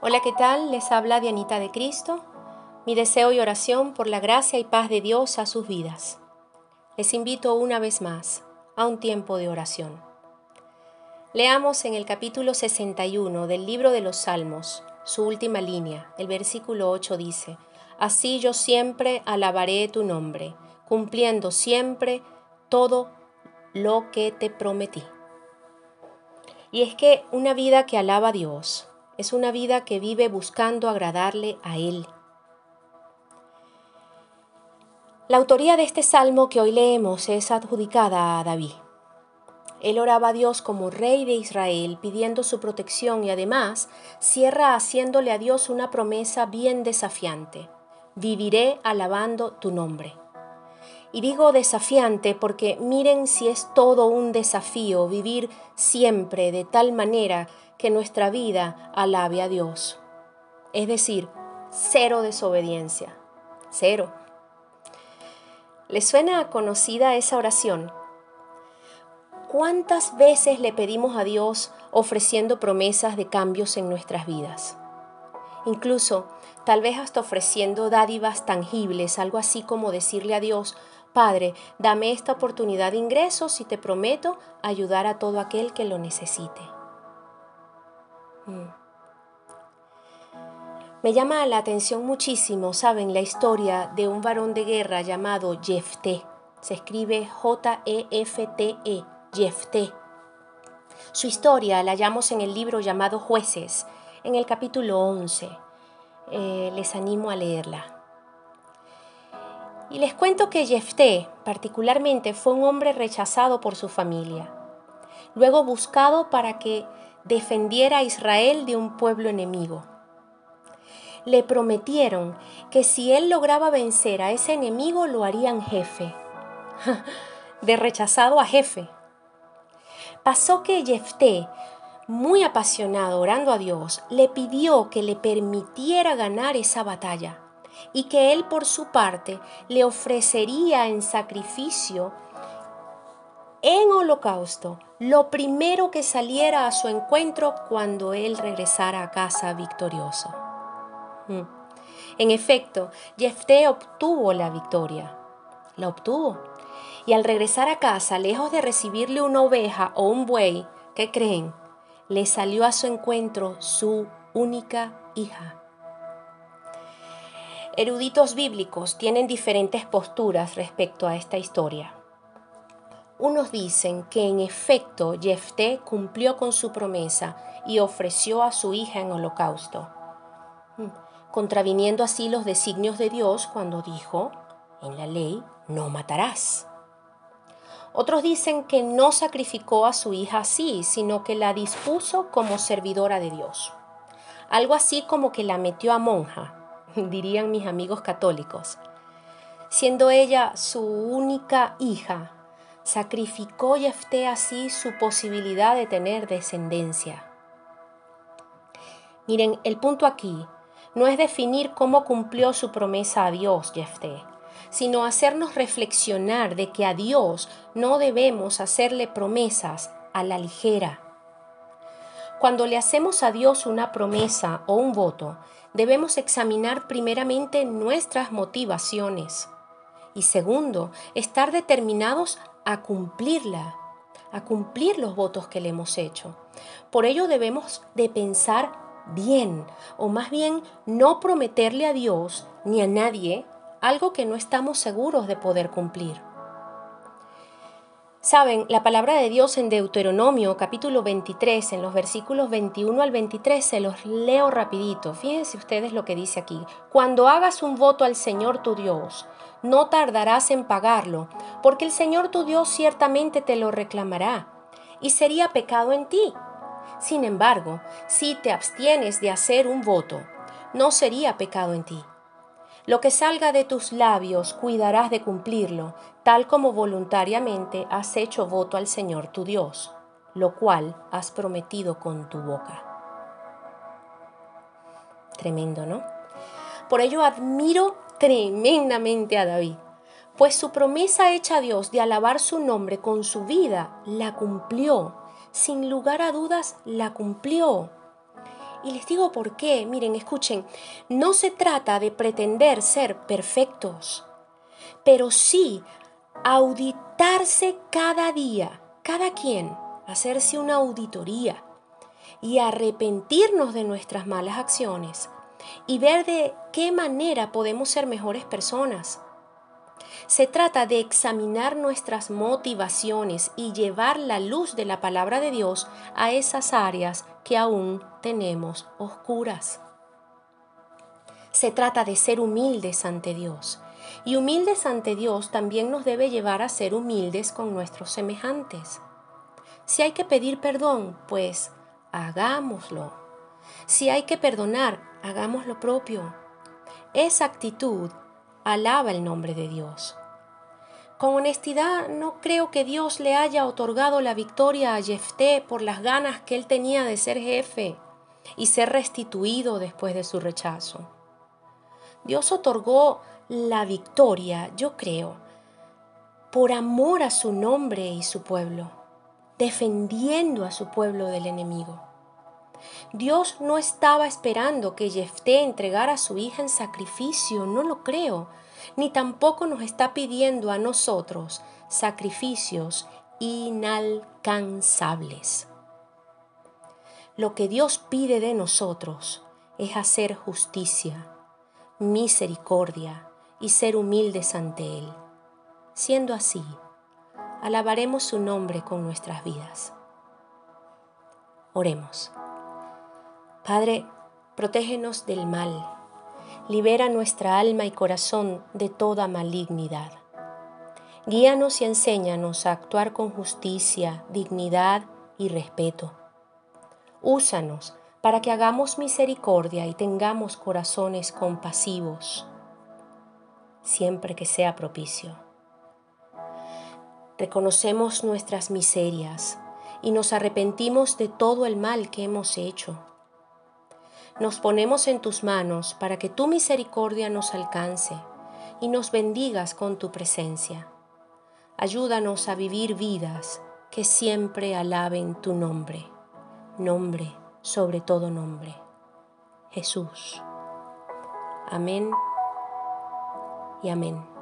Hola, ¿qué tal? Les habla Dianita de Cristo. Mi deseo y oración por la gracia y paz de Dios a sus vidas. Les invito una vez más a un tiempo de oración. Leamos en el capítulo 61 del libro de los Salmos, su última línea, el versículo 8 dice, Así yo siempre alabaré tu nombre, cumpliendo siempre todo lo que te prometí. Y es que una vida que alaba a Dios es una vida que vive buscando agradarle a Él. La autoría de este salmo que hoy leemos es adjudicada a David. Él oraba a Dios como rey de Israel pidiendo su protección y además cierra haciéndole a Dios una promesa bien desafiante. Viviré alabando tu nombre. Y digo desafiante porque miren si es todo un desafío vivir siempre de tal manera que nuestra vida alabe a Dios. Es decir, cero desobediencia. Cero. ¿Les suena conocida esa oración? ¿Cuántas veces le pedimos a Dios ofreciendo promesas de cambios en nuestras vidas? Incluso, tal vez hasta ofreciendo dádivas tangibles, algo así como decirle a Dios, Padre, dame esta oportunidad de ingresos y te prometo ayudar a todo aquel que lo necesite. Mm. Me llama la atención muchísimo, saben, la historia de un varón de guerra llamado Jefté. Se escribe J-E-F-T-E, Jefté. Su historia la hallamos en el libro llamado Jueces, en el capítulo 11. Eh, les animo a leerla. Y les cuento que Jefté, particularmente, fue un hombre rechazado por su familia, luego buscado para que defendiera a Israel de un pueblo enemigo. Le prometieron que si él lograba vencer a ese enemigo lo harían jefe. De rechazado a jefe. Pasó que Jefté, muy apasionado orando a Dios, le pidió que le permitiera ganar esa batalla y que él por su parte le ofrecería en sacrificio, en holocausto, lo primero que saliera a su encuentro cuando él regresara a casa victorioso. Mm. En efecto, Jefté obtuvo la victoria. La obtuvo. Y al regresar a casa, lejos de recibirle una oveja o un buey, ¿qué creen? Le salió a su encuentro su única hija. Eruditos bíblicos tienen diferentes posturas respecto a esta historia. Unos dicen que en efecto Jefté cumplió con su promesa y ofreció a su hija en holocausto, mm, contraviniendo así los designios de Dios cuando dijo, en la ley, no matarás. Otros dicen que no sacrificó a su hija así, sino que la dispuso como servidora de Dios. Algo así como que la metió a monja, dirían mis amigos católicos. Siendo ella su única hija, sacrificó Jefté así su posibilidad de tener descendencia. Miren, el punto aquí no es definir cómo cumplió su promesa a Dios Jefté, sino hacernos reflexionar de que a Dios no debemos hacerle promesas a la ligera. Cuando le hacemos a Dios una promesa o un voto, debemos examinar primeramente nuestras motivaciones y segundo, estar determinados a cumplirla, a cumplir los votos que le hemos hecho. Por ello debemos de pensar bien, o más bien no prometerle a Dios ni a nadie algo que no estamos seguros de poder cumplir. Saben, la palabra de Dios en Deuteronomio capítulo 23, en los versículos 21 al 23, se los leo rapidito. Fíjense ustedes lo que dice aquí. Cuando hagas un voto al Señor tu Dios, no tardarás en pagarlo, porque el Señor tu Dios ciertamente te lo reclamará, y sería pecado en ti. Sin embargo, si te abstienes de hacer un voto, no sería pecado en ti. Lo que salga de tus labios cuidarás de cumplirlo, tal como voluntariamente has hecho voto al Señor tu Dios, lo cual has prometido con tu boca. Tremendo, ¿no? Por ello admiro tremendamente a David, pues su promesa hecha a Dios de alabar su nombre con su vida la cumplió, sin lugar a dudas la cumplió. Y les digo por qué. Miren, escuchen, no se trata de pretender ser perfectos, pero sí auditarse cada día, cada quien, hacerse una auditoría y arrepentirnos de nuestras malas acciones y ver de qué manera podemos ser mejores personas. Se trata de examinar nuestras motivaciones y llevar la luz de la palabra de Dios a esas áreas que aún tenemos oscuras. Se trata de ser humildes ante Dios. Y humildes ante Dios también nos debe llevar a ser humildes con nuestros semejantes. Si hay que pedir perdón, pues hagámoslo. Si hay que perdonar, hagamos lo propio. Esa actitud alaba el nombre de Dios. Con honestidad, no creo que Dios le haya otorgado la victoria a Jefté por las ganas que él tenía de ser jefe y ser restituido después de su rechazo. Dios otorgó la victoria, yo creo, por amor a su nombre y su pueblo, defendiendo a su pueblo del enemigo. Dios no estaba esperando que Jefté entregara a su hija en sacrificio, no lo creo, ni tampoco nos está pidiendo a nosotros sacrificios inalcanzables. Lo que Dios pide de nosotros es hacer justicia, misericordia y ser humildes ante Él. Siendo así, alabaremos su nombre con nuestras vidas. Oremos. Padre, protégenos del mal, libera nuestra alma y corazón de toda malignidad. Guíanos y enséñanos a actuar con justicia, dignidad y respeto. Úsanos para que hagamos misericordia y tengamos corazones compasivos, siempre que sea propicio. Reconocemos nuestras miserias y nos arrepentimos de todo el mal que hemos hecho nos ponemos en tus manos para que tu misericordia nos alcance y nos bendigas con tu presencia. Ayúdanos a vivir vidas que siempre alaben tu nombre, nombre sobre todo nombre, Jesús. Amén y amén.